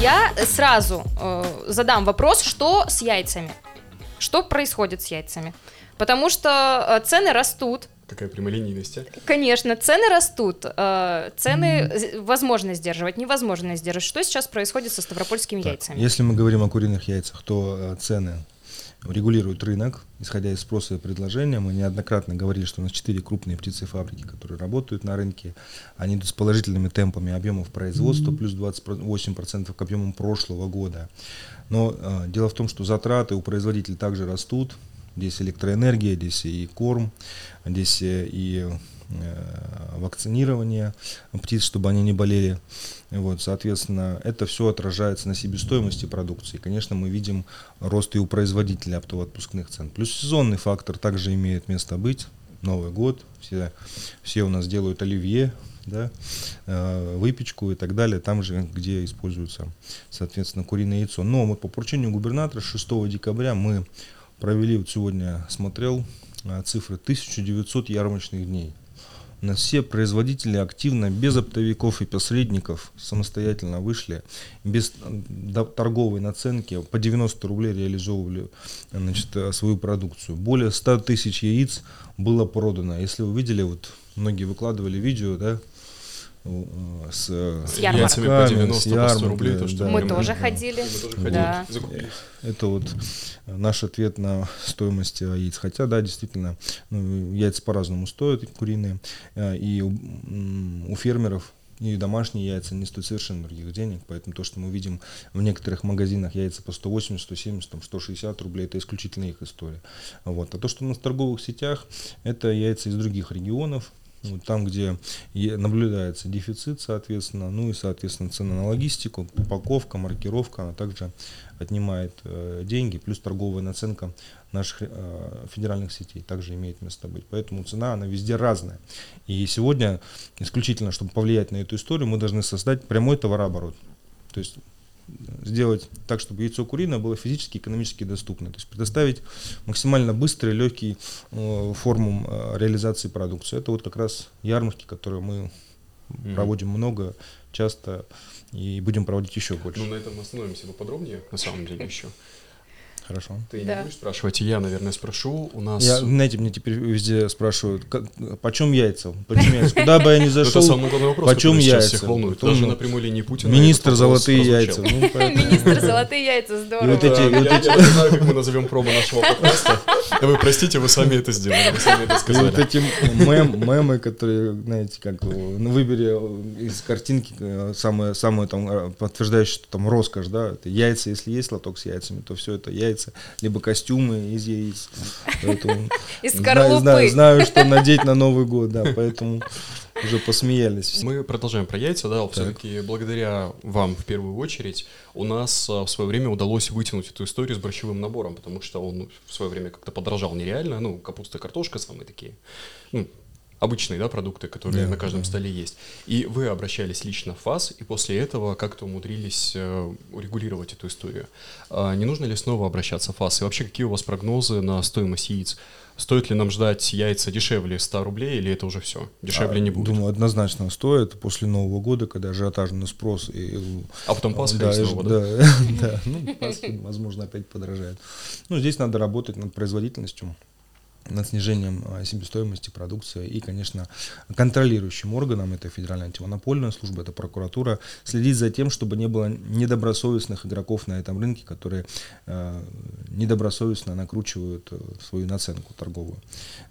Я сразу э, задам вопрос, что с яйцами? Что происходит с яйцами? Потому что э, цены растут, Какая прямолинейность, а? Конечно, цены растут, э, цены з- возможно сдерживать, невозможно сдерживать. Что сейчас происходит со ставропольскими Так, яйцами? Если мы говорим о куриных яйцах, то э, цены регулирует рынок, исходя из спроса и предложения. Мы неоднократно говорили, что у нас четыре крупные птицефабрики, которые работают на рынке. Они идут с положительными темпами объемов производства, плюс 28% к объемам прошлого года. Но э, дело в том, что затраты у производителей также растут. Здесь электроэнергия, здесь и корм, здесь э, и вакцинирование птиц, чтобы они не болели. Вот, соответственно, это все отражается на себестоимости продукции. Конечно, мы видим рост и у производителей оптово-отпускных цен. Плюс сезонный фактор также имеет место быть. Новый год, все, все у нас делают оливье, да, э, выпечку и так далее, там же, где используется, соответственно, куриное яйцо. Но вот по поручению губернатора 6 декабря мы провели, вот сегодня смотрел э, цифры, 1900 ярмарочных дней. Нас все производители активно, без оптовиков и посредников, самостоятельно вышли, без э, торговой наценки, по 90 рублей реализовывали значит, э, свою продукцию. Более 100 тысяч яиц было продано. Если вы видели, вот многие выкладывали видео, да, с, э, С ярмарок. Яйцами по Яйцами, 90 с по 100 ярмарки, рублей, то, что да. Мы прям- тоже да. ходили. Мы тоже ходили, Да. закупились. Это вот наш ответ на стоимость э, яиц. Хотя, да, действительно, ну, яйца по-разному стоят, куриные. Э, И у, у фермеров и домашние яйца не стоят совершенно других денег, поэтому то, что мы видим в некоторых магазинах яйца по 180, 170, там, 160 рублей, это исключительно их история. Вот. А то, что у нас в торговых сетях, это яйца из других регионов, там, где наблюдается дефицит, соответственно, ну и, соответственно, цена на логистику, упаковка, маркировка, она также отнимает э, деньги, плюс торговая наценка наших э, федеральных сетей также имеет место быть. Поэтому цена, она везде разная. И сегодня, исключительно, чтобы повлиять на эту историю, мы должны создать прямой товарооборот. То есть сделать так, чтобы яйцо куриное было физически и экономически доступно. То есть предоставить максимально быстрый, легкий э, форму э, реализации продукции. Это вот как раз ярмарки, которые мы Мгм. проводим много, часто и будем проводить еще больше. Ну, на этом остановимся поподробнее, на самом деле, еще. Хорошо. Ты Да. не будешь спрашивать, и я, наверное, спрошу. У нас... Я, знаете, мне теперь везде спрашивают, как, почем яйца? Почем яйца? Куда бы я ни Это зашел, самый главный вопрос, почем яйца? всех волнует. Даже на прямой линии Путина министр золотые яйца. Ну, Министр золотые яйца, здорово. вот эти- вот эти- я даже знаю, как мы назовем промо нашего подкаста. Вы простите, вы сами это сделали, вы сами это И вот сказали. эти мем, мемы, которые, знаете, как, ну, выбери э, из картинки э, самое, самое там э, подтверждающее, что там роскошь, да, это яйца, если есть лоток с яйцами, то все это яйца, либо костюмы из яиц. Поэтому Из знаю, знаю, знаю, что надеть на Новый год, да, поэтому уже посмеялись. Мы продолжаем про яйца, да, все-таки благодаря вам в первую очередь у нас а, в свое время удалось вытянуть эту историю с борщевым набором, потому что он в свое время как-то подорожал нереально, ну, капуста, картошка самые такие, ну, обычные, да, продукты, которые Да, на каждом да. столе есть. И вы обращались лично в ФАС, и после этого как-то умудрились э, урегулировать эту историю. А не нужно ли снова обращаться в ФАС? И вообще, какие у вас прогнозы на стоимость яиц? Стоит ли нам ждать яйца дешевле 100 рублей, или это уже все? Дешевле А, не будет? Думаю, однозначно стоит после Нового года, когда ажиотажный спрос и А потом Пасха да, и снова, да? да, да, ну, Пасха, возможно, опять подорожает. Ну, здесь надо работать над производительностью, над снижением а, себестоимости продукции и, конечно, контролирующим органом, это Федеральная антимонопольная служба, это прокуратура, следить за тем, чтобы не было недобросовестных игроков на этом рынке, которые э, недобросовестно накручивают э, свою наценку торговую.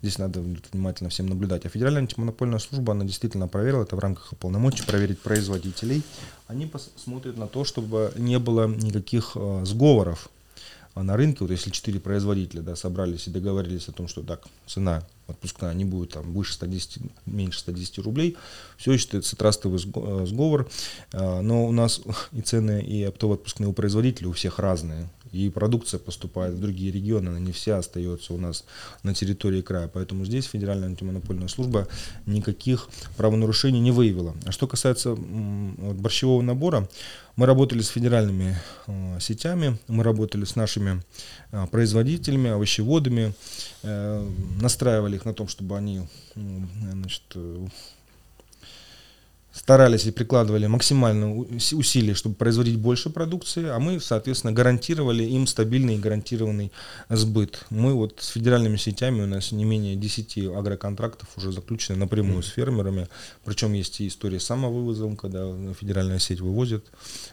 Здесь надо внимательно всем наблюдать. А Федеральная антимонопольная служба, она действительно проверила, это в рамках полномочий, проверить производителей. Они пос- смотрят на то, чтобы не было никаких э, сговоров на рынке, вот если четыре производителя да, собрались и договорились о том, что так, цена отпускная не будет там выше 110, меньше 110 рублей, все считается трастовый э, сговор, А, но у нас и цены, и оптово-отпускные у производителей у всех разные, и продукция поступает в другие регионы, она не вся остается у нас на территории края, поэтому здесь Федеральная антимонопольная служба никаких правонарушений не выявила. А что касается борщевого набора, мы работали с федеральными э, сетями, мы работали с нашими э, производителями, овощеводами, э, настраивали их на том, чтобы они значит, старались и прикладывали максимально у- уси- усилий, чтобы производить больше продукции, а мы, соответственно, гарантировали им стабильный и гарантированный сбыт. Мы вот с федеральными сетями, у нас не менее 10 агроконтрактов уже заключены напрямую с фермерами, причем есть и история с самовывозом, когда федеральная сеть вывозит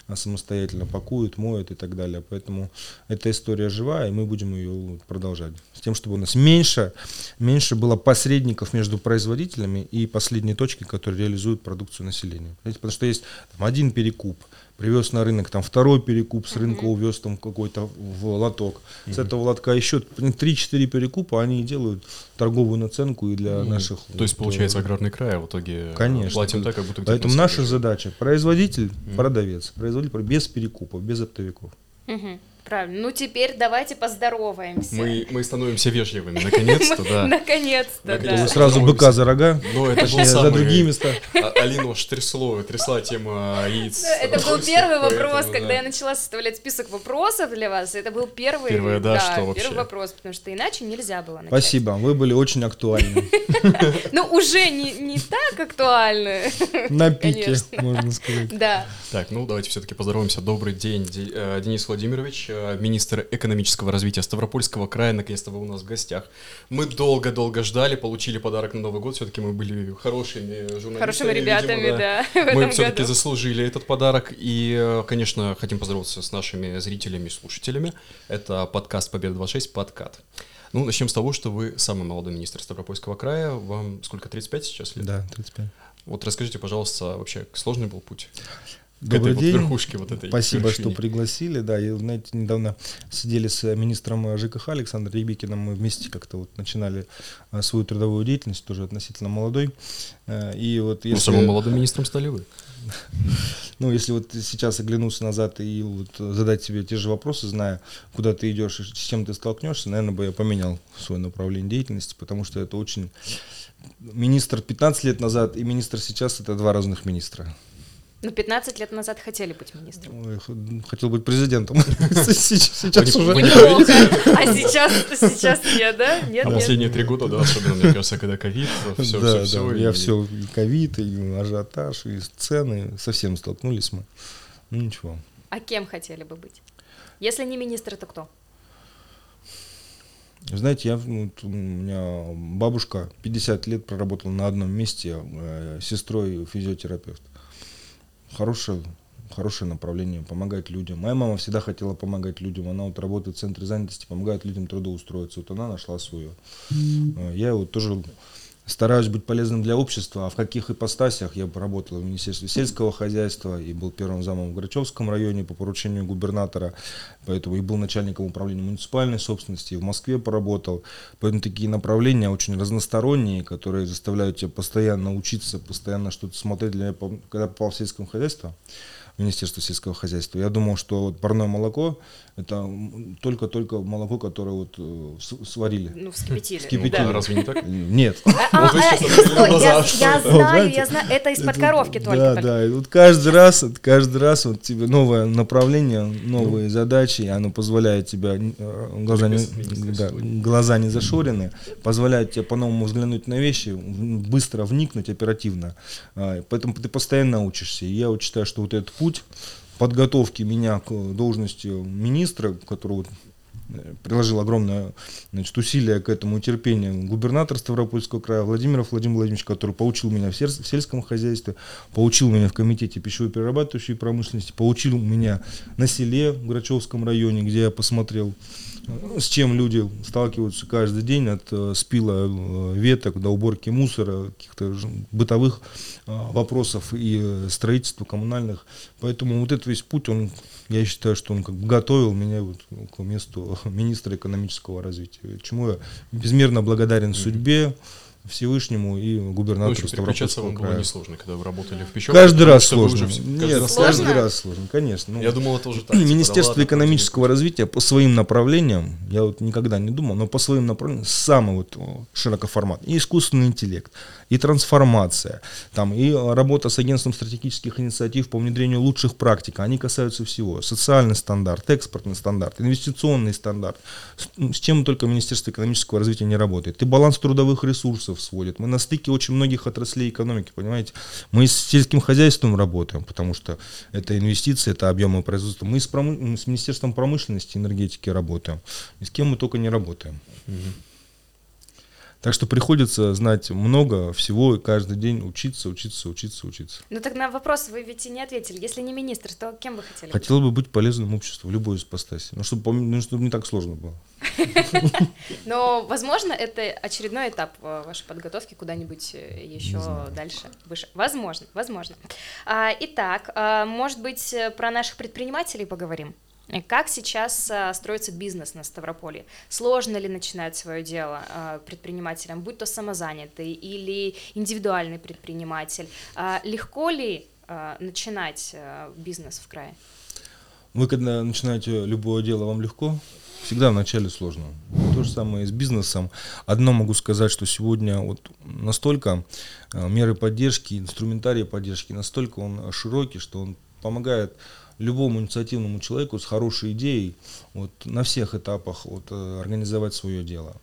а, самостоятельно, пакуют, моют и так далее. Поэтому эта история живая, и мы будем ее продолжать. С тем, чтобы у нас меньше, меньше было посредников между производителями и последней точкой, которые реализуют продукцию населения. Понимаете, Потому что есть там, один перекуп, привез на рынок, там второй перекуп с рынка увез там какой-то в лоток. С этого лотка еще 3-4 перекупа, они и делают торговую наценку и для наших... То есть, получается, аграрный край, а в итоге Конечно. платим так, как будто где-то Поэтому на наша задача производитель, продавец, производитель без перекупов, без оптовиков. Мгм. Правильно. Ну теперь давайте поздороваемся. Мы, мы становимся вежливыми, наконец-то, да. Наконец-то, да. Вы сразу быка за рога, Но это был за другие места. А- Алину трясло, трясла тема яиц. Это был первый вопрос, да. когда я начала составлять список вопросов для вас. Это был первый, Первое, да, что вообще? первый вопрос, потому что иначе нельзя было. Спасибо, вы были очень актуальны. Ну, уже не, не так актуально. На пике, можно сказать. Да. Так, ну давайте все-таки поздороваемся. Добрый день, Де- э, Денис Владимирович, министр экономического развития Ставропольского края. Наконец-то вы у нас в гостях. Мы долго-долго ждали, получили подарок на Новый год. Все-таки мы были хорошими журналистами. Хорошими видимо, ребятами, да, в Мы этом все-таки году. заслужили этот подарок. И, э, конечно, хотим поздороваться с нашими зрителями и слушателями. Это подкаст Победа 26, подкат. Ну, начнем с того, что вы самый молодой министр Ставропольского края. Вам сколько, 35 сейчас лет? Да, 35. Вот расскажите, пожалуйста, вообще сложный был путь? Добрый вот день. верхушке вот этой Спасибо, вершине. что пригласили. Да, и, знаете, недавно сидели с министром ЖКХ Александром Рябикиным. Мы вместе как-то вот начинали э, свою трудовую деятельность, тоже относительно молодой. Э, И вот Ну, если... самым молодым министром стали вы. Ну, если вот сейчас оглянуться назад и вот задать себе те же вопросы, зная, куда ты идешь и с чем ты столкнешься, наверное, бы я поменял свое направление деятельности, потому что это очень... Министр 15 лет назад и министр сейчас — это два разных министра. Ну, 15 лет назад хотели быть министром. Ой, хотел быть президентом. Сейчас уже... А сейчас, сейчас нет, да? Нет, А последние три года, да, особенно, мне кажется, когда ковид, все, все, все. я все, и ковид, и ажиотаж, и цены, совсем столкнулись мы. Ну ничего. А кем хотели бы быть? Если не министр, то кто? Знаете, я, ну, вот у меня бабушка 50 лет проработала на одном месте э, сестрой физиотерапевт. Хорошее, хорошее направление, помогать людям. Моя мама всегда хотела помогать людям. Она вот работает в центре занятости, помогает людям трудоустроиться. Вот она нашла свое. Э, Я вот тоже стараюсь быть полезным для общества, а в каких ипостасях я работал в Министерстве сельского хозяйства и был первым замом в Грачевском районе по поручению губернатора, поэтому и был начальником управления муниципальной собственности, и в Москве поработал. Поэтому такие направления очень разносторонние, которые заставляют тебя постоянно учиться, постоянно что-то смотреть. Для меня, когда попал в сельское хозяйство, Министерство сельского хозяйства, я думал, что вот парное молоко это только-только молоко, которое вот э, сварили. Ну, вскипятили. Вскипятили. Да. Разве не так? Нет. А, а, я, знаю, я знаю, это из-под коровки только. Да, да. И вот каждый раз, каждый раз вот тебе новое направление, новые задачи, и оно позволяет тебя э, глаза не, зашорены, позволяет тебе по-новому взглянуть на вещи, быстро вникнуть оперативно. А, Поэтому ты постоянно учишься. И я вот считаю, что вот этот путь подготовки меня к должности министра, который вот э, приложил огромное значит, усилие к этому и терпение губернатор Ставропольского края Владимиров Владимир Владимирович, который поучил меня в, серс- в сельском хозяйстве, поучил меня в комитете пищевой перерабатывающей промышленности, поучил меня на селе в Грачевском районе, где я посмотрел, с чем люди сталкиваются каждый день, от э, спила э, веток до уборки мусора, каких-то бытовых э, вопросов и строительства коммунальных. Поэтому вот этот весь путь, он, я считаю, что он как бы готовил меня вот к месту министра экономического развития, чему я безмерно благодарен судьбе, Всевышнему и Ну, губернатору Ставропольского вам было края. несложно, когда вы работали в пищевом. Каждый раз сложно. уже Нет, каждый раз сложно? каждый раз сложно, конечно. Ну, Я думал, это уже так. типа, Министерство ладно, экономического развития по своим направлениям, я вот никогда не думал, но по своим направлениям самый вот о, широкоформатный. И искусственный интеллект, и трансформация, там, и работа с агентством стратегических инициатив по внедрению лучших практик, они касаются всего. Социальный стандарт, экспортный стандарт, инвестиционный стандарт, с, с чем только Министерство экономического развития не работает. И баланс трудовых ресурсов, ресурсов сводит. Мы на стыке очень многих отраслей экономики, понимаете. Мы с сельским хозяйством работаем, потому что это инвестиции, это объемы производства. Мы с, промы- с Министерством промышленности и энергетики работаем. И с кем мы только не работаем. Так что приходится знать много всего и каждый день учиться, учиться, учиться, учиться. Ну так на вопрос вы ведь и не ответили. Если не министр, то кем вы хотели? Хотел бы быть полезным обществу в любой ипостаси. Ну, чтобы, ну, чтобы не так сложно было. Но, возможно, это очередной этап э, вашей подготовки куда-нибудь э, еще дальше, выше. Возможно, возможно. А, Итак, а, может быть, э, про наших предпринимателей поговорим? Э, Как сейчас а, строится бизнес на Ставрополье? Сложно ли начинать свое дело а, предпринимателям, будь то самозанятый или индивидуальный предприниматель? Легко ли начинать бизнес в крае? Вы когда начинаете любое дело, вам легко? Всегда вначале сложно. То же самое и с бизнесом. Одно могу сказать, что сегодня вот настолько э, меры поддержки, инструментарий поддержки, настолько он широкий, что он помогает любому инициативному человеку с хорошей идеей вот, на всех этапах вот, э, организовать свое дело.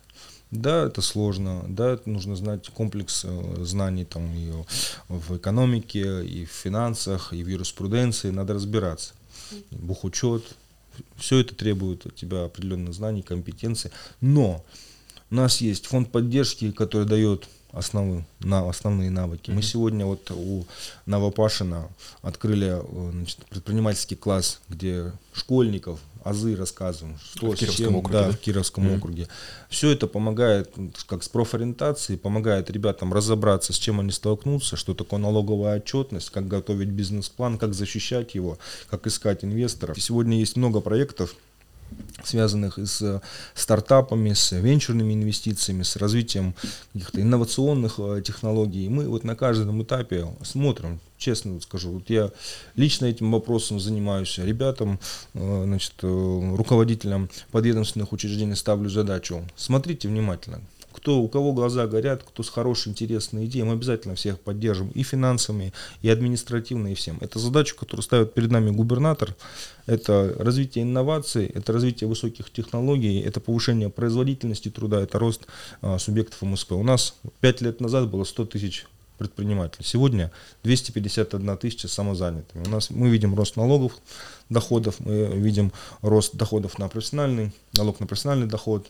Да, это сложно, да, это нужно знать комплекс э, знаний там, и в экономике, и в финансах, и в юриспруденции, надо разбираться. Бухучет, все это требует от тебя определенных знаний, компетенций. Но у нас есть фонд поддержки, который дает основы, на, основные навыки. Мы сегодня вот у Новопашина открыли э, значит, предпринимательский класс, где школьников азы рассказываем, что В Кировском чем, округе, да, да? в Кировском Мгм. округе. Все это помогает, м, как с профориентацией, помогает ребятам разобраться, с чем они столкнутся, что такое налоговая отчетность, как готовить бизнес-план, как защищать его, как искать инвесторов. И сегодня есть много проектов, связанных и с э, стартапами, с венчурными инвестициями, с развитием каких-то инновационных э, технологий. Мы вот на каждом этапе смотрим, честно скажу, вот я лично этим вопросом занимаюсь, ребятам, э, значит, руководителям подведомственных учреждений ставлю задачу. Смотрите внимательно, кто, у кого глаза горят, кто с хорошей, интересной идеей, мы обязательно всех поддержим и финансами, и административно, и всем. Это задача, которую ставит перед нами губернатор. Это развитие инноваций, это развитие высоких технологий, это повышение производительности труда, это рост а, субъектов МСП. У нас 5 лет назад было 100 тысяч предпринимателей. Сегодня 251 тысяча самозанятыми. У нас мы видим рост налогов, доходов, мы видим рост доходов на профессиональный, налог на профессиональный доход,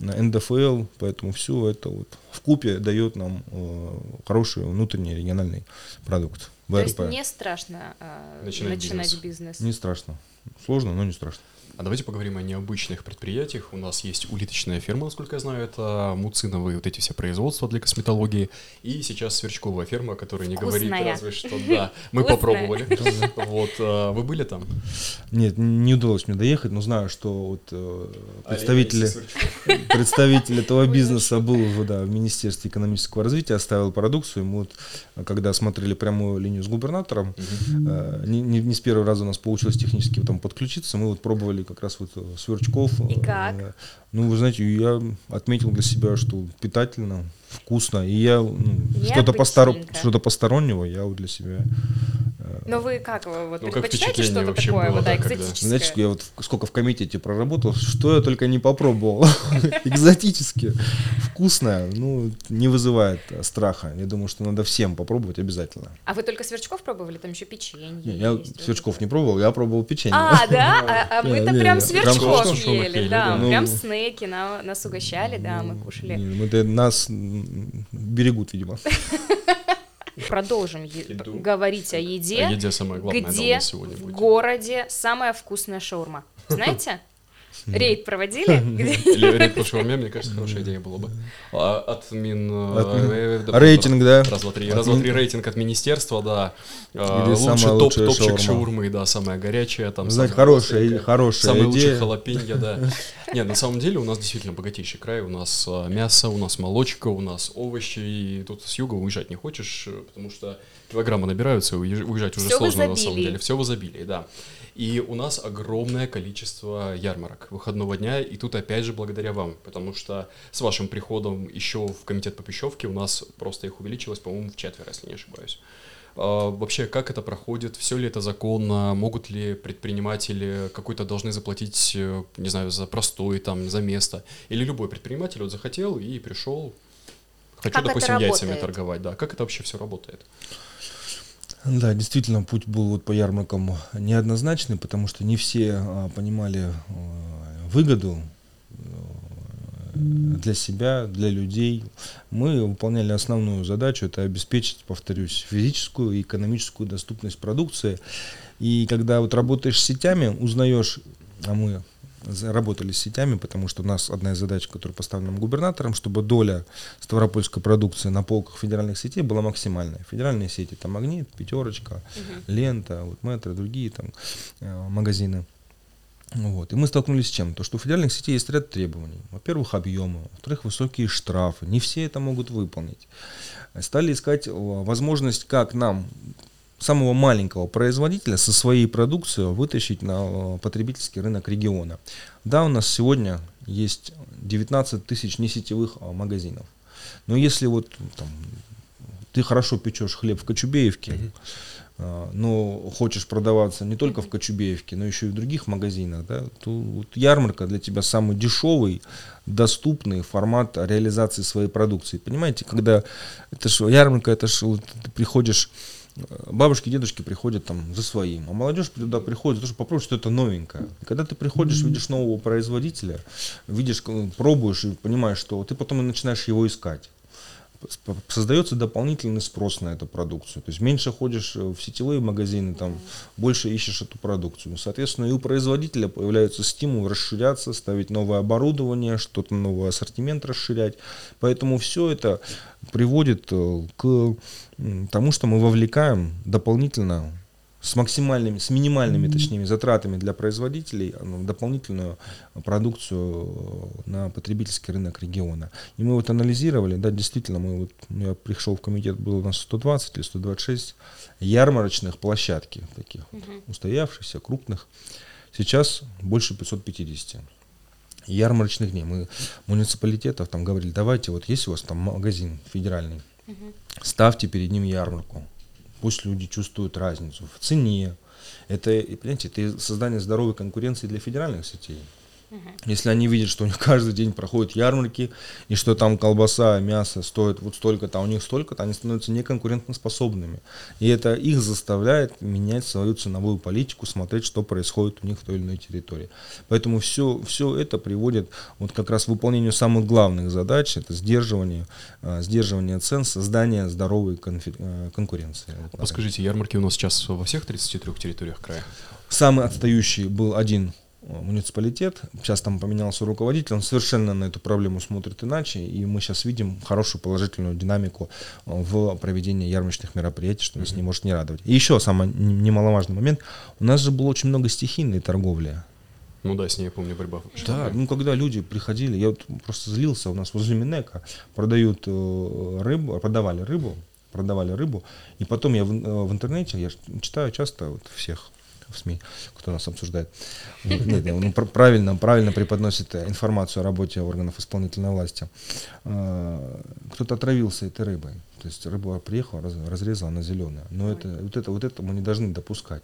на НДФЛ, поэтому все это вот в купе дает нам э, хороший внутренний региональный продукт. То есть ВРП. не страшно э, Начинать начинать бизнес. бизнес? Не страшно. Сложно, но не страшно. А давайте поговорим о необычных предприятиях. У нас есть улиточная ферма, насколько я знаю, это муциновые вот эти все производства для косметологии. И сейчас сверчковая ферма, которая не говорит Вкусная. разве что да. Мы Вкусная. попробовали. Вот, а, вы были там? Нет, не удалось мне доехать, но знаю, что вот э, представители, Представители. представитель этого бизнеса был в, да, в Министерстве экономического развития, оставил продукцию. Мы вот, э, когда смотрели прямую линию с губернатором, э, не, не- не с первого раза у нас получилось технически там подключиться, мы вот пробовали как раз вот э, сверчков. И как? Э, Ну, вы знаете, я отметил для себя, что питательно, вкусно, и я ну, что-то, постор... Что-то постороннего я вот для себя Но вы как, вы вот Ну, предпочитаете что-то такое, было, вот, да, экзотическое? Знаете, что я вот сколько в комитете проработал, что я только не попробовал. Экзотически, вкусное, ну, не вызывает страха. Я думаю, что надо всем попробовать обязательно. А вы только сверчков пробовали? Там еще печенье я сверчков не пробовал, я пробовал печенье. А, да? А, а мы-то прям сверчков ели, да, прям Ну. снеки на- нас угощали, да, мы кушали. Мы- это нас берегут, видимо. Продолжим е- говорить о еде. О еде самое главное, Где нас сегодня в будет. городе самая вкусная шаурма? Знаете? Рейд проводили? Рейд по шаурме, мне кажется, хорошая идея была бы. А, От Мин... э, От Рейтинг, да. Раз, два, три. Раз, два, три рейтинг от министерства, да. А, Лучший самая топ, лучшая топчик шаурма. шаурмы, да, самая горячая. Там Знаете, хорошая, хорошая Самый лучший халапеньо, да. Нет, на самом деле у нас действительно богатейший край. У нас а, мясо, у нас молочка, у нас овощи. И тут с юга уезжать не хочешь, э, потому что килограммы набираются, уезжать уже Всё в сложно на самом деле. Все в изобилии, да. И у нас огромное количество ярмарок выходного дня, и тут опять же благодаря вам, потому что с вашим приходом еще в комитет по пищевке у нас просто их увеличилось, по-моему, в четверо, если не ошибаюсь. А, Вообще, как это проходит? Все ли это законно? Могут ли предприниматели какой-то должны заплатить, э, не знаю, за простой, там, за место? Или любой предприниматель вот захотел и пришел, Хочу, Как допустим, яйцами торговать, да. Как это вообще все работает? Да, действительно, путь был вот по ярмаркам неоднозначный, потому что не все а, понимали а, выгоду э, для себя, для людей. Мы выполняли основную задачу, это обеспечить, повторюсь, физическую и экономическую доступность продукции. И когда вот работаешь с сетями, узнаешь, а мы работали с сетями, потому что у нас одна из задач, которая поставлена губернатором, чтобы доля ставропольской продукции на полках федеральных сетей была максимальная. Федеральные сети там Магнит, Пятерочка, Лента, вот Метро, другие там э, магазины. Вот. И мы столкнулись с чем? То, что у федеральных сетей есть ряд требований. Во-первых, объемы, во-вторых, высокие штрафы. Не все это могут выполнить. Стали искать э, возможность, как нам самого маленького производителя со своей продукцией вытащить на э, потребительский рынок региона. Да, у нас сегодня есть 19 тысяч несетевых а, магазинов. Но если вот там, ты хорошо печешь хлеб в Кочубеевке, а, но хочешь продаваться не только в Кочубеевке, но еще и в других магазинах, да, то вот ярмарка для тебя самый дешевый, доступный формат реализации своей продукции. Понимаете, когда это ж ярмарка, это ж вот ты приходишь Бабушки, дедушки приходят там за своим, а молодежь туда приходит, за то, чтобы попробовать что-то новенькое. И когда ты приходишь, видишь нового производителя, видишь, к- пробуешь и понимаешь, что ты потом и начинаешь его искать. Создается дополнительный спрос на эту продукцию. То есть меньше ходишь э, в сетевые магазины, там больше ищешь эту продукцию. Соответственно, и у производителя появляется стимул расширяться, ставить новое оборудование, что-то новый ассортимент расширять. Поэтому все это приводит э, к тому, что мы вовлекаем дополнительно с максимальными, с минимальными, точнее, затратами для производителей э, дополнительную продукцию э, на потребительский рынок региона. И мы вот анализировали, да, действительно, мы вот, я пришел в комитет, было у нас 120 или 126 ярмарочных площадки таких вот, устоявшихся, крупных. Сейчас больше 550 ярмарочных дней. Мы муниципалитетов там говорили, давайте, вот есть у вас там магазин федеральный, ставьте перед ним ярмарку. Пусть люди чувствуют разницу в цене. Это, понимаете, это создание здоровой конкуренции для федеральных сетей. Если они видят, что у них каждый день проходят ярмарки, и что там колбаса, мясо стоит вот столько-то, а у них столько-то, они становятся неконкурентоспособными. И это их заставляет менять свою ценовую политику, смотреть, что происходит у них в той или иной территории. Поэтому все, все это приводит вот как раз к выполнению самых главных задач, это сдерживание, э, сдерживание цен, создание здоровой конфи- э, конкуренции. Вот, Подскажите, ярмарки у нас сейчас во всех 33 территориях края? Самый отстающий был один муниципалитет. Сейчас там поменялся руководитель, он совершенно на эту проблему смотрит иначе, и мы сейчас видим хорошую положительную динамику э, в проведении ярмарочных мероприятий, что нас не может не радовать. И еще самый немаловажный момент, у нас же было очень много стихийной торговли. Ну да, с ней, я помню, борьба. Да, ну когда люди приходили, я вот просто злился, у нас возле Минека продают э, рыбу, продавали рыбу, продавали рыбу, и потом я в, э, в интернете, я читаю часто вот всех в СМИ, кто нас обсуждает, нет, ну, пр- правильно, правильно преподносит информацию о работе органов исполнительной власти. Э, Кто-то отравился этой рыбой, то есть рыба приехала, раз- разрезала, она зеленая, но это, вот, это, вот это мы не должны допускать.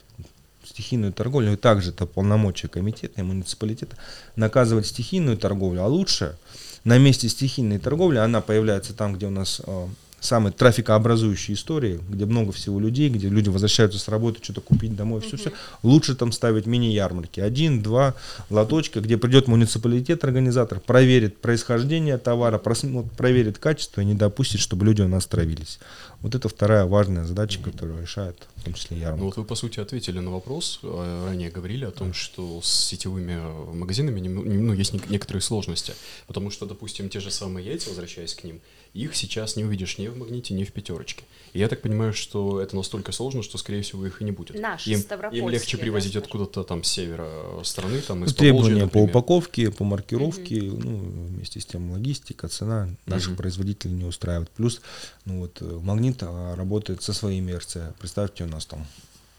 Стихийную торговлю, и также это полномочия комитета и муниципалитета наказывать стихийную торговлю, а лучше на месте стихийной торговли она появляется там, где у нас э, самые трафикообразующие истории, где много всего людей, где люди возвращаются с работы, что-то купить домой, все-все. Лучше там ставить мини-ярмарки. Один, два лоточка, где придет муниципалитет, организатор, проверит происхождение товара, просмотр- проверит качество и не допустит, чтобы люди у нас травились. Вот это вторая важная задача, которую решает в том числе ярмарка. Ну вот вы, по сути, ответили на вопрос, э, ранее говорили о том, что с сетевыми магазинами ну, есть нек- некоторые сложности, потому что, допустим, те же самые яйца, возвращаясь к ним, их сейчас не увидишь ни в магните, ни в пятерочке. И я так понимаю, что это настолько сложно, что, скорее всего, их и не будет. Наши, им, им легче да, привозить скажем. откуда-то там с севера э, страны, там из Требования по упаковке, по маркировке, ну, вместе с тем логистика, цена наших Мгм. производителей не устраивает. Плюс, ну вот, э, Магнит а, работает со своими РЦ. Представьте, у нас там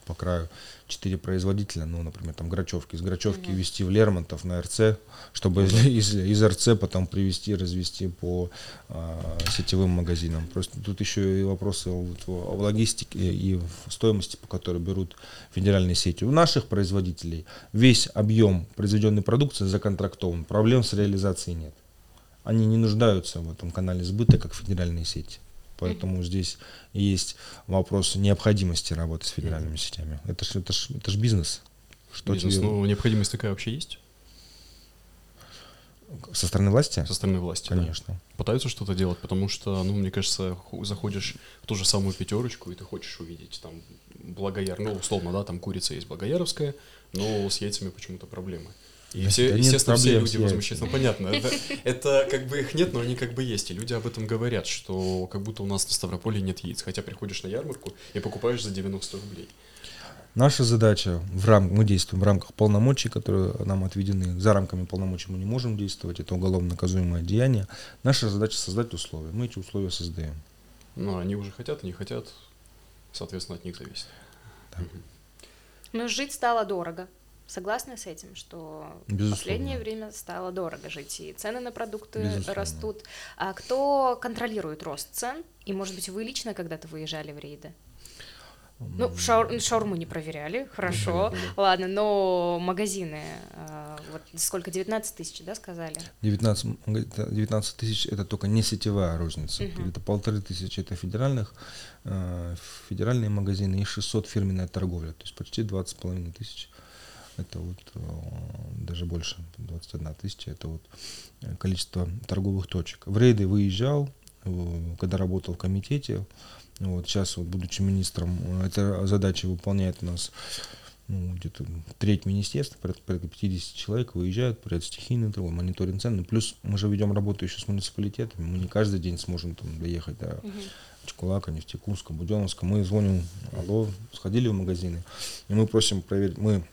по краю четыре производителя, ну, например, там Грачевки. Из Грачевки везти в Лермонтов на РЦ, чтобы из, из, из РЦ потом привезти, развести по а, сетевым магазинам. Просто тут еще и вопросы вот о логистике и в стоимости, по которой берут федеральные сети. У наших производителей весь объем произведенной продукции законтрактован, проблем с реализацией нет. они не нуждаются в этом канале сбыта, как федеральные сети. Поэтому здесь есть вопрос необходимости работы с федеральными сетями. Это же это ж, это ж бизнес. Что бизнес, тебе... ну необходимость такая вообще есть? Со стороны власти? Со стороны власти, Конечно. Да. Пытаются что-то делать, потому что, ну, мне кажется, заходишь в ту же самую пятерочку, и ты хочешь увидеть там благояр, ну, условно, да, там курица есть благояровская, но с яйцами почему-то проблемы. И все, естественно, все люди возмущаются. Ну, понятно, это, это как бы их нет, но они как бы есть. И люди об этом говорят, что как будто у нас на Ставрополе нет яиц. Хотя приходишь на ярмарку и покупаешь за 90 рублей. Наша задача, в рам... мы действуем в рамках полномочий, которые нам отведены. За рамками полномочий мы не можем действовать, это уголовно наказуемое деяние. Наша задача создать условия. Мы эти условия создаем. Ну, они уже хотят, не хотят, соответственно, от них зависит. Да. Но жить стало дорого. Согласны с этим, что Безусловно. в последнее время стало дорого жить, и цены на продукты Безусловно. растут. А кто контролирует рост цен? И, может быть, вы лично когда-то выезжали в рейды? Ну, шаур, шаурму не проверяли, хорошо, ладно, но магазины, э, вот сколько, 19 тысяч, да, сказали? 19, 19 тысяч это только не сетевая розница, uh-huh. это полторы тысячи это федеральных, э, федеральные магазины и 600 фирменная торговля, то есть почти 20 с половиной тысяч это вот э, даже больше, 21 тысяча, это вот количество торговых точек. В рейды выезжал, э, когда работал в комитете, вот сейчас вот будучи министром, эта задача выполняет у нас ну, где-то треть министерства, порядка, порядка 50 человек выезжают, порядка стихийный тревог, мониторинг цен. Плюс мы же ведем работу еще с муниципалитетами, мы не каждый день сможем там доехать до угу. Чекулака, Нефтекумска, Буденновска. Мы звоним, алло, сходили в магазины, и мы просим проверить, мы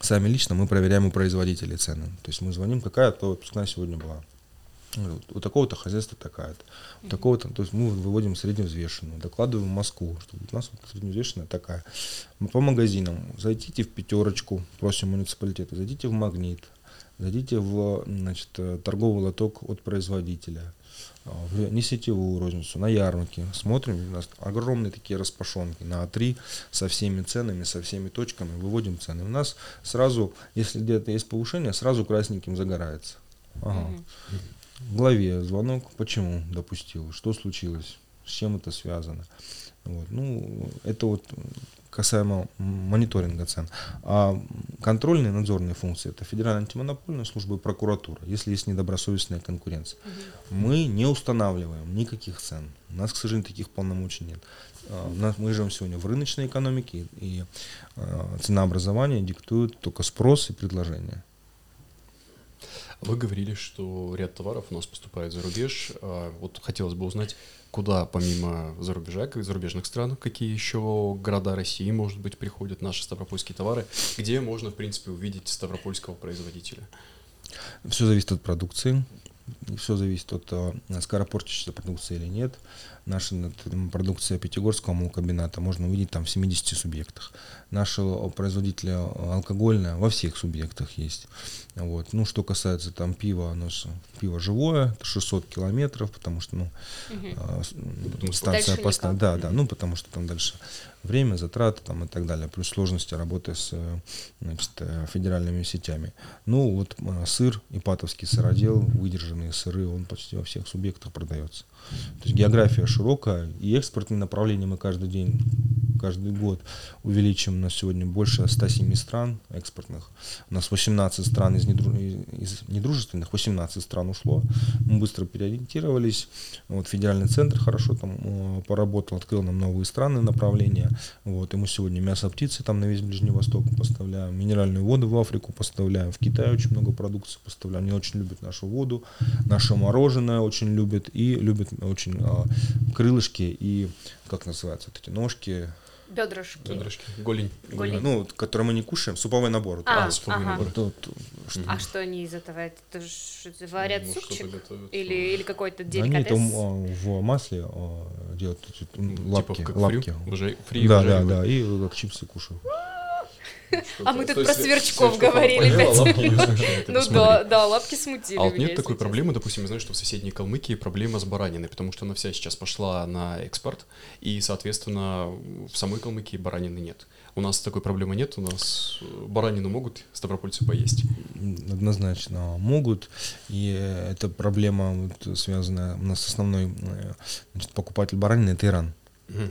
сами лично мы проверяем у производителей цены. То есть мы звоним, какая то выпускная сегодня была. У такого-то хозяйства такая-то. У такого-то, то есть мы выводим средневзвешенную, докладываем в Москву, что у нас вот средневзвешенная такая. По магазинам зайдите в пятерочку, просим муниципалитета, зайдите в магнит, зайдите в значит, торговый лоток от производителя в несетевую розницу, на ярмарке. Смотрим, у нас огромные такие распашонки на А3 со всеми ценами, со всеми точками, выводим цены. У нас сразу, если где-то есть повышение, сразу красненьким загорается. Ага. В главе звонок, почему допустил, что случилось, с чем это связано. Вот. Ну, это вот касаемо мониторинга цен. А контрольные надзорные функции это Федеральная антимонопольная служба и прокуратура, если есть недобросовестная конкуренция. Мы не устанавливаем никаких цен. У нас, к сожалению, таких полномочий нет. А, у нас, мы живем сегодня в рыночной экономике, и а, ценообразование диктует только спрос и предложение. Вы говорили, что ряд товаров у нас поступает за рубеж. А, вот хотелось бы узнать, куда помимо зарубежа, зарубежных стран, какие еще города России, может быть, приходят наши ставропольские товары, где можно, в принципе, увидеть ставропольского производителя? Все зависит от продукции, все зависит от а, скоропортящейся продукции или нет наша продукция Пятигорского молокомбината можно увидеть там в 70 субъектах. Наши производители алкогольные во всех субъектах есть. Вот. Ну, что касается там пива, оно пиво живое, это 600 километров, потому что, ну, угу. станция поставлена. Да, да, ну, потому что там дальше время, затраты там и так далее, плюс сложности работы с значит, федеральными сетями. Ну, вот сыр, ипатовский сыродел, выдержанные сыры, он почти во всех субъектах продается. То есть география широкая, и экспортные направления мы каждый день, каждый год увеличим. на сегодня больше 107 стран экспортных. У нас 18 стран из, недру... из недружественных, 18 стран ушло. Мы быстро переориентировались. Вот, федеральный центр хорошо там поработал, открыл нам новые страны, направления. Вот, и мы сегодня мясо птицы там на весь Ближний Восток поставляем, минеральную воду в Африку поставляем, в Китай очень много продукции поставляем. Они очень любят нашу воду, наше мороженое очень любят и любят очень а, крылышки и, как называются, вот эти ножки, Бедрышки. Бедрышки. Голень. Голень. Ну, которые мы не кушаем, суповой набор. А, а суповой ага. набор. То, что... А что они из этого? Это ж варят ну, супчик? Или, или какой-то деликатес? Они там а, в масле а, делают эти лапки. Типа как лапки. Фри, уже, фри да, да, да, и как чипсы кушают. А мы тут про сверчков говорили. Ну да, да, лапки смутили. А вот нет такой проблемы, допустим, я знаю, что в соседней Калмыкии проблема с бараниной, потому что она вся сейчас пошла на экспорт, и, соответственно, в самой Калмыкии баранины нет. У нас такой проблемы нет, у нас баранину могут ставропольцы поесть. Однозначно могут, и эта проблема вот, связана у нас основной значит, покупатель баранины это Иран. Угу.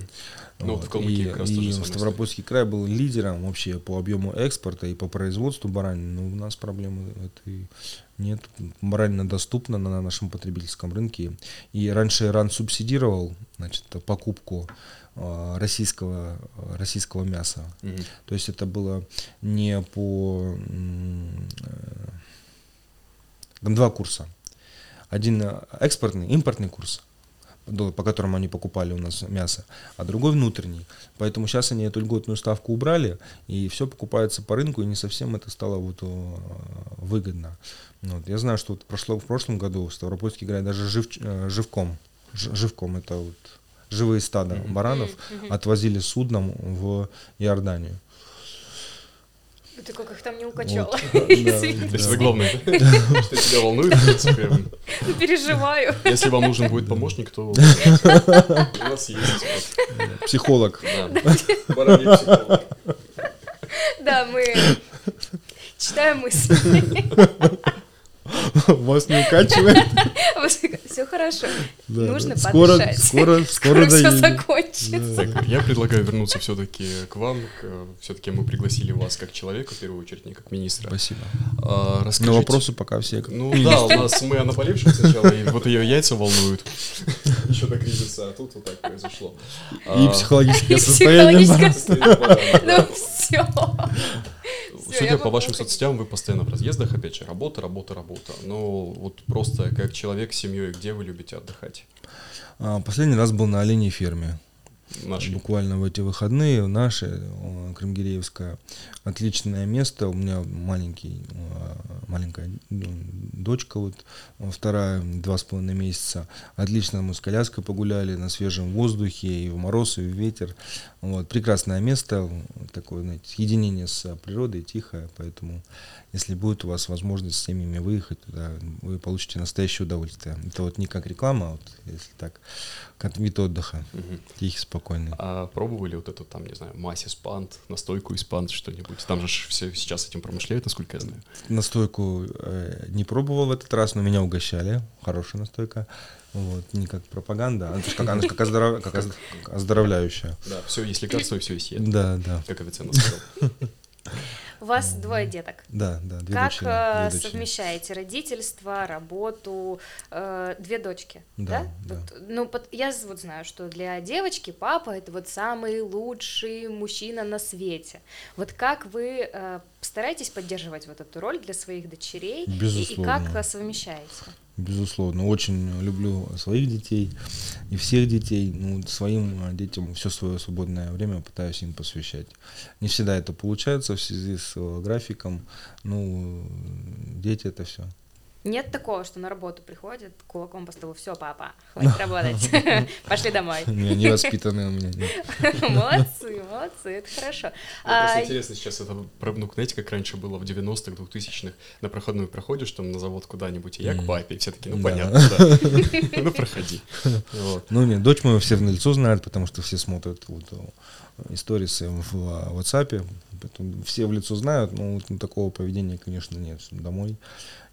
Ну, вот. в Калмыкии и, как раз и Ставропольский край был лидером вообще по объему экспорта и по производству баранины. Но у нас проблемы этой нет. Баранина доступна на нашем потребительском рынке. И раньше Иран субсидировал значит, покупку а, российского, российского мяса. Угу. То есть это было не по... Э, там два курса. Один экспортный, импортный курс – по которому они покупали у нас мясо, а другой внутренний. Поэтому сейчас они эту льготную ставку убрали, и все покупается по рынку, и не совсем это стало вот э, выгодно. Вот. Я знаю, что вот прошло, в прошлом году Ставропольский край даже жив, э, живком, живком это вот живые стада баранов отвозили судном в Иорданию. Ты как их там не укачала. То есть это главное, что тебя волнует, в принципе. Переживаю. Если вам нужен будет помощник, то у нас есть. Психолог. Да, психолог. Да, мы читаем мысли. Вас не укачивает? Хорошо. Нужно скоро, подышать. Скоро, скоро, все закончится. Так, я предлагаю вернуться все-таки к вам. Все-таки мы пригласили вас как человека, в первую очередь, не как министра. Спасибо. А, расскажите... Но вопросы пока все. Ну да, у нас мы о наболевшем сначала, и вот ее яйца волнуют. Еще до кризиса, а тут вот так произошло. И психологическое состояние. Ну все. Судя по вашим соцсетям, вы постоянно в разъездах, опять же, работа, работа, работа. Но вот просто как человек с семьей, где вы любите отдыхать? А, последний раз был на оленей ферме. Наши. Буквально в эти выходные наши, Крымгиреевская, отличное место. У меня маленький, маленькая дочка, вот вторая, два с половиной месяца. Отлично мы с коляской погуляли на свежем воздухе, и в мороз, и в ветер. Вот, прекрасное место, такое, знаете, единение с природой, тихое, поэтому если будет у вас возможность с семьями выехать туда, вы получите настоящее удовольствие. Это вот не как реклама, а вот если так, как вид отдыха, угу. тихий, спокойный. А пробовали вот эту там, не знаю, массе спант, настойку из что-нибудь? Там же все сейчас этим промышляют, насколько я знаю. Настойку э, не пробовал в этот раз, но меня угощали. Хорошая настойка. Вот, не как пропаганда, она как, она как, оздоров, как оздоровляющая. Да, все есть лекарство и все есть еда. Да, да. Как Авиценна сказал. У вас двое деток. Да, да, две Как дочери, э, две совмещаете родительство, работу, э, две дочки, да? да? Вот, ну, под, я вот знаю, что для девочки папа это вот самый лучший мужчина на свете. Вот как вы э, стараетесь поддерживать вот эту роль для своих дочерей Безусловно. и, и как совмещаете? Безусловно, очень люблю своих детей и всех детей. Ну, своим а, детям все свое свободное время пытаюсь им посвящать. Не всегда это получается в связи с э, графиком. Ну, дети это все. Нет такого, что на работу приходит, кулаком по столу, все, папа, хватит работать, пошли домой. Не, не воспитанные у меня. Молодцы, молодцы, это хорошо. Просто интересно сейчас это, ну, знаете, как раньше было в 90-х, 2000-х, на проходную проходишь там на завод куда-нибудь, и я к папе, все таки ну, понятно, да. Ну, проходи. Ну, нет, дочь мою все в лицо знают, потому что все смотрят вот истории в WhatsApp, все в лицо знают, но вот такого поведения, конечно, нет. Домой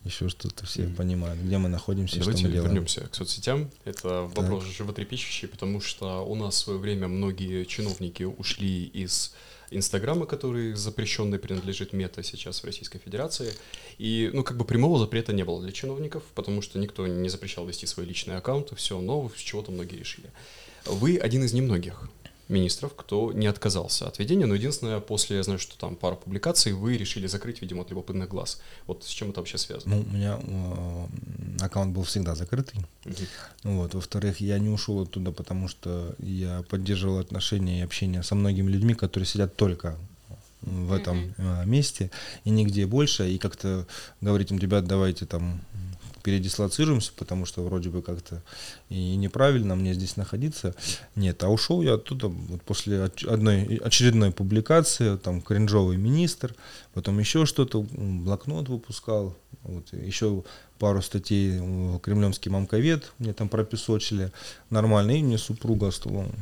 еще что-то все mm. понимают, где мы находимся, Давайте что мы делаем. вернемся к соцсетям. Это вопрос так. животрепещущий, потому что у нас в свое время многие чиновники ушли из Инстаграма, который запрещенный принадлежит мета сейчас в Российской Федерации. И, ну, как бы прямого запрета не было для чиновников, потому что никто не запрещал вести свои личные аккаунты, все, но с чего-то многие решили. Вы один из немногих министров, кто не отказался от ведения, но единственное, после, я знаю, что там пару публикаций, вы решили закрыть, видимо, от любопытных глаз. Вот с чем это вообще связано? Ну, у меня э, аккаунт был всегда закрытый. Uh-huh. Вот. Во-вторых, я не ушел оттуда, потому что я поддерживал отношения и общение со многими людьми, которые сидят только в этом uh-huh. месте и нигде больше, и как-то говорить им, ребят, давайте там передислоцируемся, потому что вроде бы как-то и неправильно мне здесь находиться. Нет, а ушел я оттуда вот после одной очередной публикации, там кринжовый министр, потом еще что-то, блокнот выпускал, вот, еще пару статей кремлевский мамковед мне там пропесочили нормально, и мне супруга столом,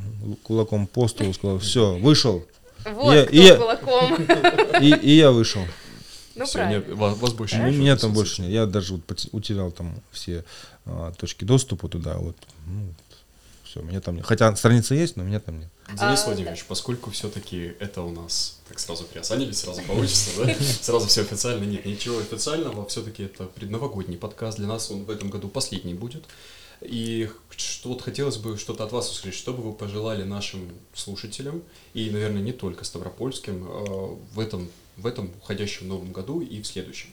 кулаком по столу сказала, все, вышел. Вот я, и кулаком. И, и я вышел. Ну, все, правильно. Нет, вас, вас больше нет. Меня там больше нет. Я даже вот утерял там все а, точки доступа туда. Вот, ну, все, меня там нет. Хотя страница есть, но меня там нет. Денис а, Владимирович, да. поскольку все-таки это у нас так сразу приосанились, сразу получится, да? Сразу все официально. Нет, ничего официального. Все-таки это предновогодний подкаст. Для нас он в этом году последний будет. И что вот хотелось бы что-то от вас услышать, что бы вы пожелали нашим слушателям, и, наверное, не только ставропольским, а, в этом в этом уходящем новом году и в следующем.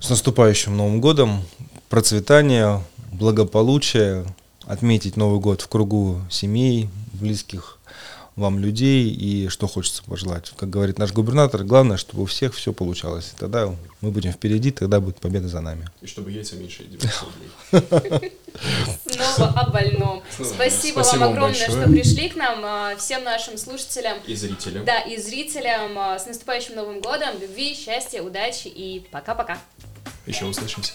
С наступающим Новым годом, процветания, благополучия, отметить Новый год в кругу семей, близких вам людей и что хочется пожелать. Как говорит наш губернатор, главное, чтобы у всех все получалось. Тогда мы будем впереди, тогда будет победа за нами. И чтобы яйца меньше 900 рублей. Снова о больном. Спасибо, Спасибо вам огромное, большое. что пришли к нам, а, всем нашим слушателям. И зрителям. Да, и зрителям. А, с наступающим Новым годом. Любви, счастья, удачи и пока-пока. Еще услышимся.